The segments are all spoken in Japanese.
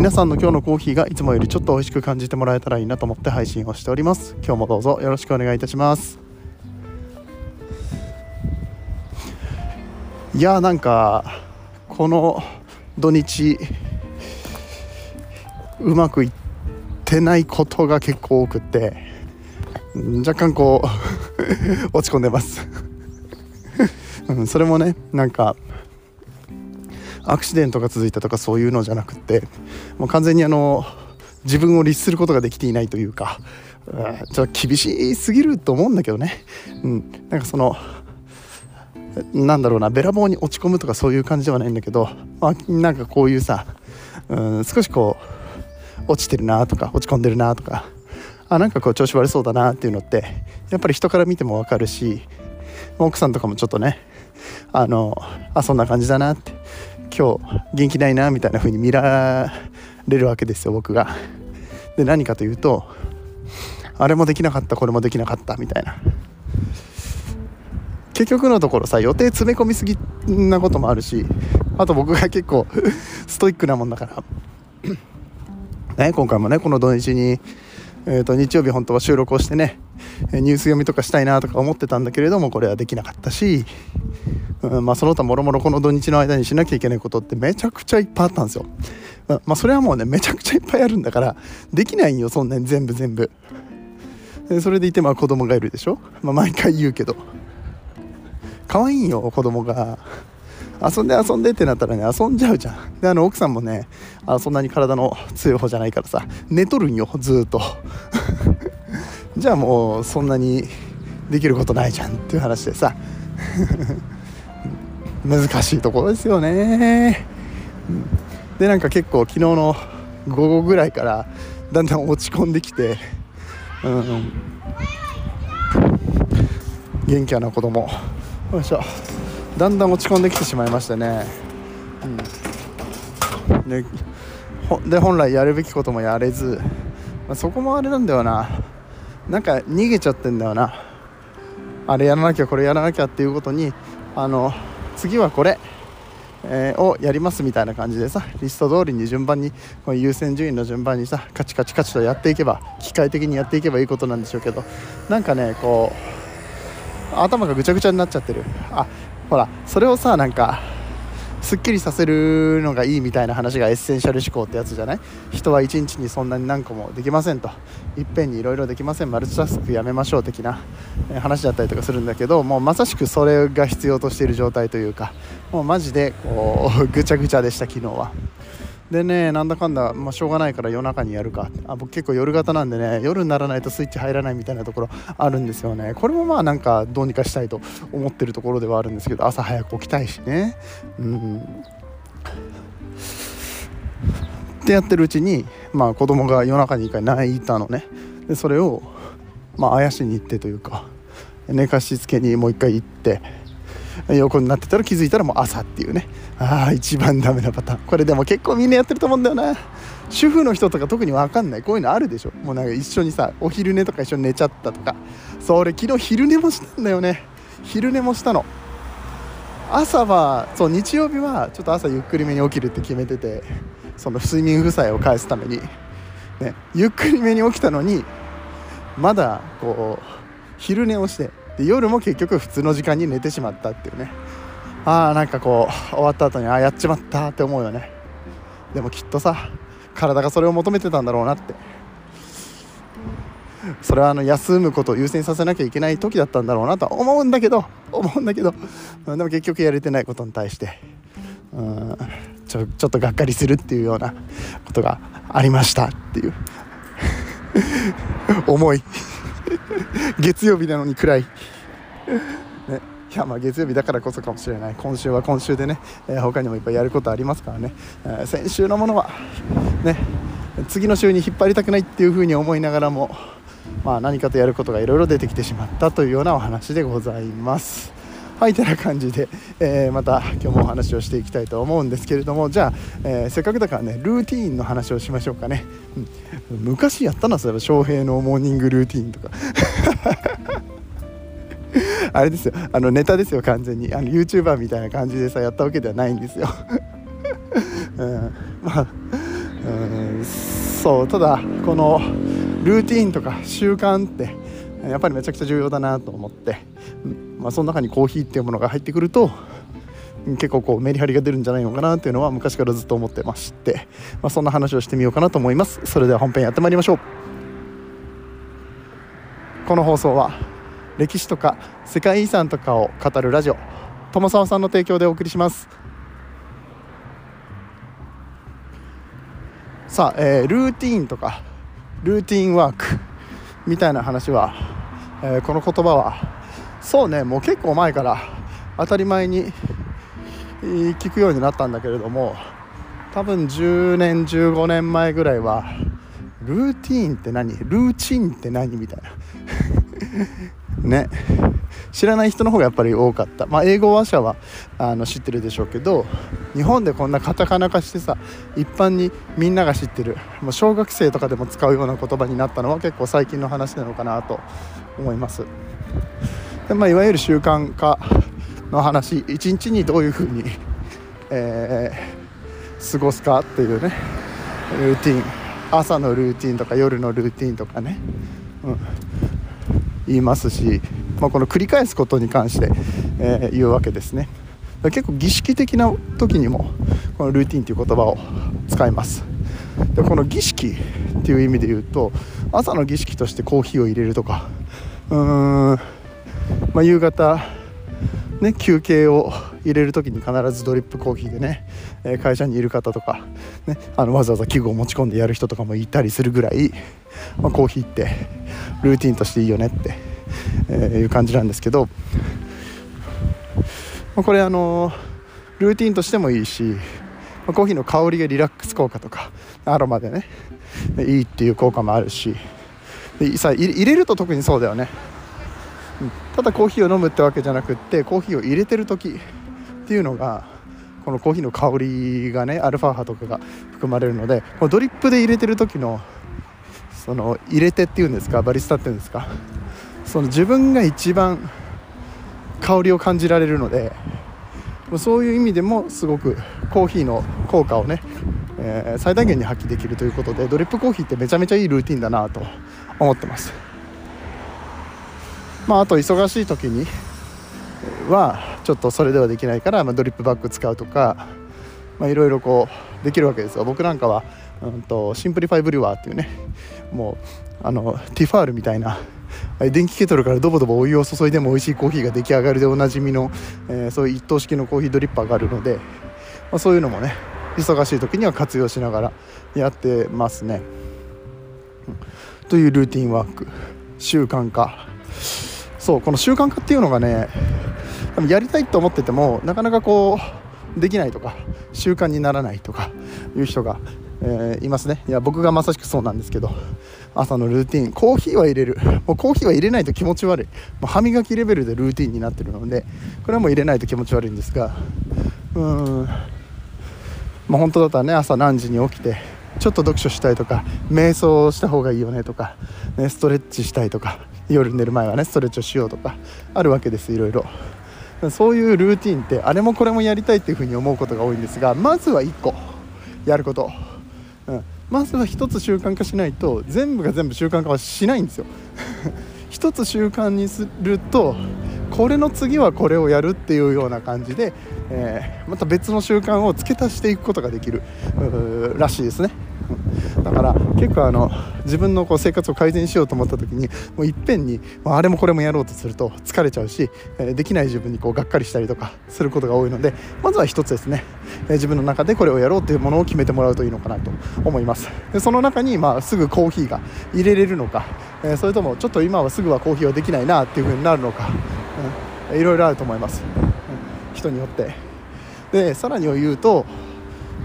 皆さんの今日のコーヒーがいつもよりちょっと美味しく感じてもらえたらいいなと思って配信をしております。今日もどうぞよろしくお願いいたします。いやーなんかこの土日うまくいってないことが結構多くって若干こう 落ち込んでます。うん、それもねなんかアクシデントが続いたとかそういうのじゃなくてもう完全にあの自分を律することができていないというか、ちょっと厳しすぎると思うんだけどね、うん、なんかそのなんだろうなべらぼうに落ち込むとかそういう感じではないんだけど、まあ、なんかこういうさ、うん、少しこう落ちてるなとか落ち込んでるなとかあなんかこう調子悪そうだなっていうのってやっぱり人から見ても分かるし奥さんとかもちょっとねあのあそんな感じだなって今日元気ないなみたいな風に見られるわけですよ僕が。で何かというとあれもできなかったこれもできなかったみたいな結局のところさ予定詰め込みすぎなこともあるしあと僕が結構 ストイックなもんだからね今回もねこの土日に、えーと、日曜日本当は収録をしてねニュース読みとかしたいなとか思ってたんだけれどもこれはできなかったしうんまあ、その他もろもろこの土日の間にしなきゃいけないことってめちゃくちゃいっぱいあったんですよ。まあ、それはもうねめちゃくちゃいっぱいあるんだからできないんよそんなに全部全部。それでいてまあ子供がいるでしょ、まあ、毎回言うけど。可愛いよ子供が。遊んで遊んでってなったらね遊んじゃうじゃん。であの奥さんもねあそんなに体の強い方じゃないからさ寝とるんよずっと。じゃあもうそんなにできることないじゃんっていう話でさ。難しいところですよね。でなんか結構昨日の午後ぐらいからだんだん落ち込んできて、うん、元気な子供。よいしょ。だんだん落ち込んできてしまいましてね、うん、でで本来やるべきこともやれず、まあ、そこもあれなんだよな。なんか逃げちゃってんだよな。あれやらなきゃこれやらなきゃっていうことにあの次はこれ、えー、をやりますみたいな感じでさリスト通りに順番にこの優先順位の順番にさカチカチカチとやっていけば機械的にやっていけばいいことなんでしょうけどなんかねこう頭がぐちゃぐちゃになっちゃってる。あほらそれをさなんかすっきりさせるのがいいみたいな話がエッセンシャル思考ってやつじゃない？人は1日にそんなに何個もできませんと。いっぺんにいろいろできません。マルチタスクやめましょう的な 話だったりとかするんだけどもうまさしくそれが必要としている状態というかもうマジでこうぐちゃぐちゃでした昨日は。でねなんだかんだ、まあ、しょうがないから夜中にやるか。あ僕結構夜型なんでね夜にならないとスイッチ入らないみたいなところあるんですよね。これもまあなんかどうにかしたいと思ってるところではあるんですけど朝早く起きたいしね。うん。ってやってるうちに、まあ、子供が夜中に1回泣いたのね。でそれを、まあ、あやしに行ってというか寝かしつけにもう1回行って横になってたら気づいたらもう朝っていうね。ああ一番ダメなパターン。これでも結構みんなやってると思うんだよな。主婦の人とか特に分かんない。こういうのあるでしょ。もうなんか一緒にさお昼寝とか一緒に寝ちゃったとか。それ昨日昼寝もしたんだよね。昼寝もしたの。朝はそう日曜日はちょっと朝ゆっくりめに起きるって決めててその睡眠負債を返すために、ね、ゆっくりめに起きたのにまだこう昼寝をしてで夜も結局普通の時間に寝てしまったっていうね。ああなんかこう終わった後にああやっちまったって思うよね。でもきっとさ体がそれを求めてたんだろうなって。それはあの休むことを優先させなきゃいけない時だったんだろうなと思うんだけど思うんだけどでも結局やれてないことに対してうんちょちょっとがっかりするっていうようなことがありましたっていう。重い。月曜日なのに暗い、ね、いやまあ月曜日だからこそかもしれない。今週は今週でね、えー、他にもいっぱいやることありますからね、えー、先週のものはね次の週に引っ張りたくないっていうふうに思いながらもまあ、何かとやることがいろいろ出てきてしまったというようなお話でございます。はいてな感じで、えー、また今日もお話をしていきたいと思うんですけれどもじゃあ、えー、せっかくだからねルーティーンの話をしましょうかね、うん、昔やったなそれ翔平のモーニングルーティーンとか。あれですよ。あのネタですよ完全に。あの YouTuber みたいな感じでさやったわけではないんですよ、うん、まあ、うん、そうただこのルーティーンとか習慣ってやっぱりめちゃくちゃ重要だなと思って、まあ、その中にコーヒーっていうものが入ってくると結構こうメリハリが出るんじゃないのかなっていうのは昔からずっと思ってまして、まあ、そんな話をしてみようかなと思います。それでは本編やってまいりましょう。この放送は歴史とか世界遺産とかを語るラジオ友沢さんの提供でお送りします。さあ、えー、ルーティーンとかルーティンワークみたいな話は、えー、この言葉はそうねもう結構前から当たり前に聞くようになったんだけれども多分10年15年前ぐらいはルーティーンって何？ルーチンって何みたいな。ね。知らない人の方がやっぱり多かった、まあ、英語話者はあの知ってるでしょうけど日本でこんなカタカナ化してさ一般にみんなが知ってる。もう小学生とかでも使うような言葉になったのは結構最近の話なのかなと思います、まあ、いわゆる習慣化の話一日にどういうふうに、えー、過ごすかっていうねルーティン。朝のルーティンとか夜のルーティンとかね、うん、言いますし、まあ、この繰り返すことに関して、えー、言うわけですね。結構儀式的な時にもこのルーティンという言葉を使います。でこの儀式っていう意味で言うと朝の儀式としてコーヒーを入れるとかうーん、まあ、夕方ね、休憩を入れる時に必ずドリップコーヒーでね、会社にいる方とか、ね、あのわざわざ器具を持ち込んでやる人とかもいたりするぐらい、まあ、コーヒーってルーティンとしていいよねって、えいう感じなんですけど、まあ、これあのルーティンとしてもいいし、まあ、コーヒーの香りがリラックス効果とかアロマでねいいっていう効果もあるしでさ入れると特にそうだよね。ただコーヒーを飲むってわけじゃなくってコーヒーを入れてる時っていうのがこのコーヒーの香りがねアルファ波とかが含まれるのでこのドリップで入れてる時のその入れてっていうんですかバリスタっていうんですかその自分が一番香りを感じられるのでそういう意味でもすごくコーヒーの効果をね、えー、最大限に発揮できるということでドリップコーヒーってめちゃめちゃいいルーティンだなと思ってます。まあ、あと忙しい時にはちょっとそれではできないから、まあ、ドリップバッグ使うとかいろいろこうできるわけですよ。僕なんかは、うんと、 Simplify Brewer っていうねもうあのティファールみたいな電気ケトルからドボドボお湯を注いでも美味しいコーヒーが出来上がるでおなじみの、えー、そういう一投式のコーヒードリッパーがあるので、まあ、そういうのもね忙しい時には活用しながらやってますね、というルーティンワーク。習慣化。そうこの習慣化っていうのがね多分やりたいと思っててもなかなかこうできないとか習慣にならないとかいう人が、えー、いますね。いや僕がまさしくそうなんですけど朝のルーティンコーヒーは入れる。もうコーヒーは入れないと気持ち悪い。もう歯磨きレベルでルーティンになってるのでこれはもう入れないと気持ち悪いんですがうん。まあ本当だったらね朝何時に起きてちょっと読書したいとか瞑想した方がいいよねとか、ね、ストレッチしたいとか夜寝る前はねストレッチをしようとかあるわけですいろいろ。そういうルーティンってあれもこれもやりたいっていうふうに思うことが多いんですがまずは1個やること、うん、まずは1つ習慣化しないと全部が全部習慣化はしないんですよ。1つ習慣にするとこれの次はこれをやるっていうような感じで、えー、また別の習慣を付け足していくことができるらしいですね。だから結構あの自分のこう生活を改善しようと思った時にもういっぺんに、あ、れもこれもやろうとすると疲れちゃうし、できない自分にこうがっかりしたりとかすることが多いのでまずは1つですね、自分の中でこれをやろうというものを決めてもらうといいのかなと思います。でその中に、まあ、すぐコーヒーが入れれるのか、それともちょっと今はすぐはコーヒーはできないなっていう風になるのか、うん、いろいろあると思います、人によって。でさらにを言うと、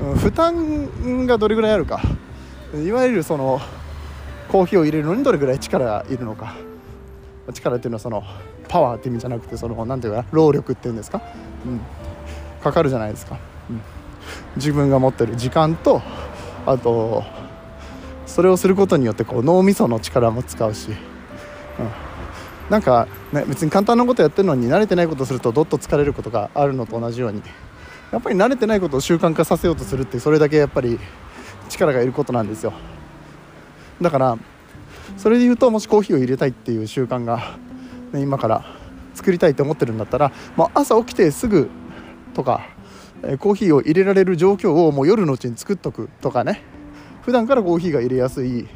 うん、負担がどれぐらいあるか。いわゆるそのコーヒーを入れるのにどれぐらい力がいるのか。力っていうのはそのパワーって意味じゃなくてその何ていうかな労力っていうんですか、うん、かかるじゃないですか、うん、自分が持ってる時間とあとそれをすることによってこう脳みその力も使うし、うん、なんか、ね、別に簡単なことやってるのに慣れてないことするとどっと疲れることがあるのと同じようにやっぱり慣れてないことを習慣化させようとするってそれだけやっぱり力がいることなんですよ。だからそれで言うともしコーヒーを入れたいっていう習慣が、ね、今から作りたいと思ってるんだったら、まあ、朝起きてすぐとかコーヒーを入れられる状況をもう夜のうちに作っとくとかね。普段からコーヒーが入れやすい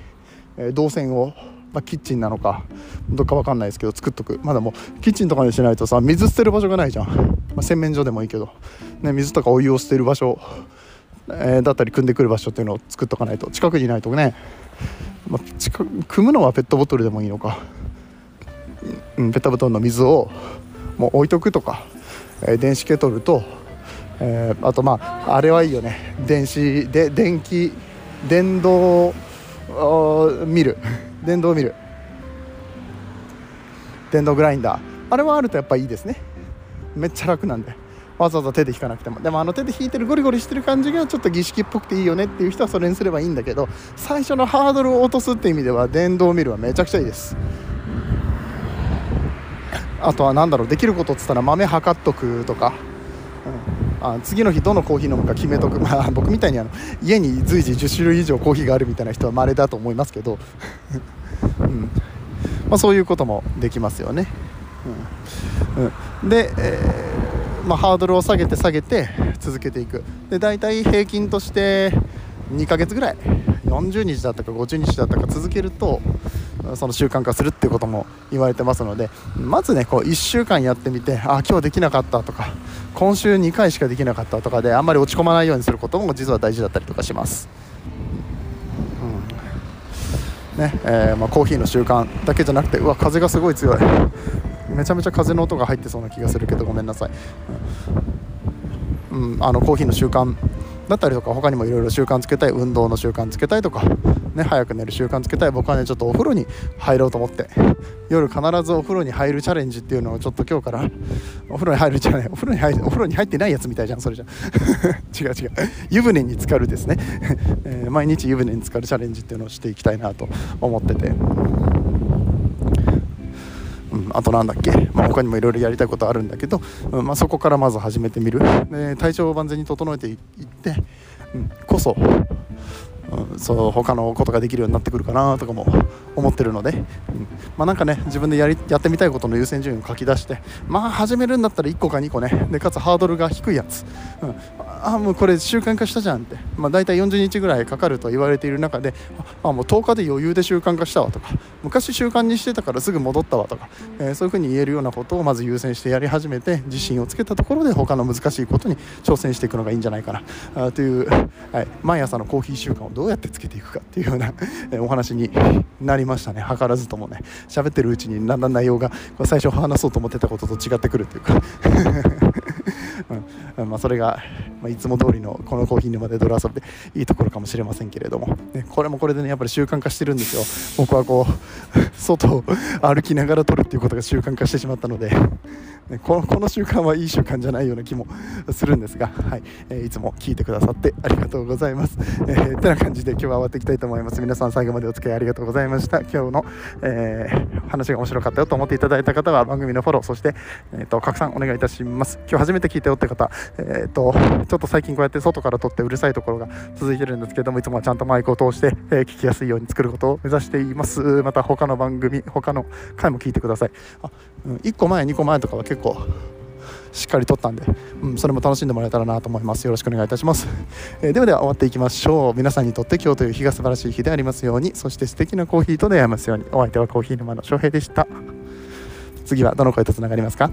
動線を、まあ、キッチンなのかどっか分かんないですけど作っとく。まだもうキッチンとかにしないとさ水捨てる場所がないじゃん、まあ、洗面所でもいいけど、ね、水とかお湯を捨てる場所、えー、だったり汲んでくる場所っていうのを作っとかないと。近くにいないとね、まあ、近汲むのはペットボトルでもいいのか、うん、ペットボトルの水をもう置いとくとか、えー、電子ケトルとえー、あとまああれはいいよね。電子で電気電動ミル。電動ミル。電動グラインダー。あれはあるとやっぱいいですね。めっちゃ楽なんで。わざわざ手で引かなくても。でもあの手で引いてるゴリゴリしてる感じがちょっと儀式っぽくていいよねっていう人はそれにすればいいんだけど最初のハードルを落とすって意味では電動ミルはめちゃくちゃいいです。あとは何だろうできることっつったら豆測っとくとか。うん。あ次の日どのコーヒー飲むか決めとく、まあ、僕みたいにあの家に随時10種類以上コーヒーがあるみたいな人は稀だと思いますけど、うん。まあ、そういうこともできますよね。うん。うん、で、えー、まあ、ハードルを下げて下げて続けていく。で大体平均として2ヶ月ぐらい。40日だったか50日だったか続けるとその習慣化するっていうことも言われてますのでまずねこう1週間やってみてあ今日できなかったとか今週2回しかできなかったとかであんまり落ち込まないようにすることも実は大事だったりとかします。うん。ねえー、まあ、コーヒーの習慣だけじゃなくてうわ風がすごい強い。めちゃめちゃ風の音が入ってそうな気がするけどごめんなさい、うん、あのコーヒーの習慣だったりとか他にもいろいろ習慣つけたい。運動の習慣つけたいとか、ね、早く寝る習慣つけたい。僕はねちょっとお風呂に入ろうと思って。夜必ずお風呂に入るチャレンジっていうのをちょっと今日からお風呂に入るじゃない。お風呂に入お風呂に入ってないやつみたいじゃん。それじゃ 違う違う。湯船に浸かるですね、えー、毎日湯船に浸かるチャレンジっていうのをしていきたいなと思ってて。うん、あとなんだっけ、まあ、他にもいろいろやりたいことあるんだけど、うんまあ、そこからまず始めてみる、で体調を万全に整えていって、うん、こそ、うん、そう他のことができるようになってくるかなとかも思ってるので、うんまあ、なんかね自分でやりやってみたいことの優先順位を書き出してまあ始めるんだったら1個か2個ね。でかつハードルが低いやつ、うん、あもうこれ習慣化したじゃんって、まあ、大体40日ぐらいかかると言われている中であもう10日で余裕で習慣化したわとか。昔習慣にしてたからすぐ戻ったわとか、えー、そういうふうに言えるようなことをまず優先してやり始めて自信をつけたところで他の難しいことに挑戦していくのがいいんじゃないかな。あという、はい、毎朝のコーヒー習慣をどうやってつけていくかっていうような、えー、お話になりましたね。図らずともね。喋ってるうちにだんだん内容が最初話そうと思ってたことと違ってくるというかうん。まあ、それが、まあ、いつも通りのこのコーヒー沼で泥遊びでいいところかもしれませんけれども、ね、これもこれでねやっぱり習慣化してるんですよ。僕はこう外を歩きながら撮るっていうことが習慣化してしまったので、ね、このこの習慣はいい習慣じゃないような気もするんですが、はいえー、いつも聞いてくださってありがとうございます、えー、てな感じで今日は終わっていきたいと思います。皆さん最後までお付き合いありがとうございました。今日の、えー、話が面白かったよと思っていただいた方は番組のフォローそして、えーと、拡散お願いいたします。今日初めて聞いたよって方、えーと、ちょっと最近こうやって外から撮ってうるさいところが続いてるんですけどもいつもはちゃんとマイクを通して、えー、聞きやすいように作ることを目指しています。また他の番組他の回も聞いてください。あ、うん、1個前2個前とかは結構しっかり撮ったんで、うん、それも楽しんでもらえたらなと思います。よろしくお願いいたします、えー、ではでは終わっていきましょう。皆さんにとって今日という日が素晴らしい日でありますように。そして素敵なコーヒーと出会えますように。お相手はコーヒー沼の翔平でした。次はどの声とつながりますか？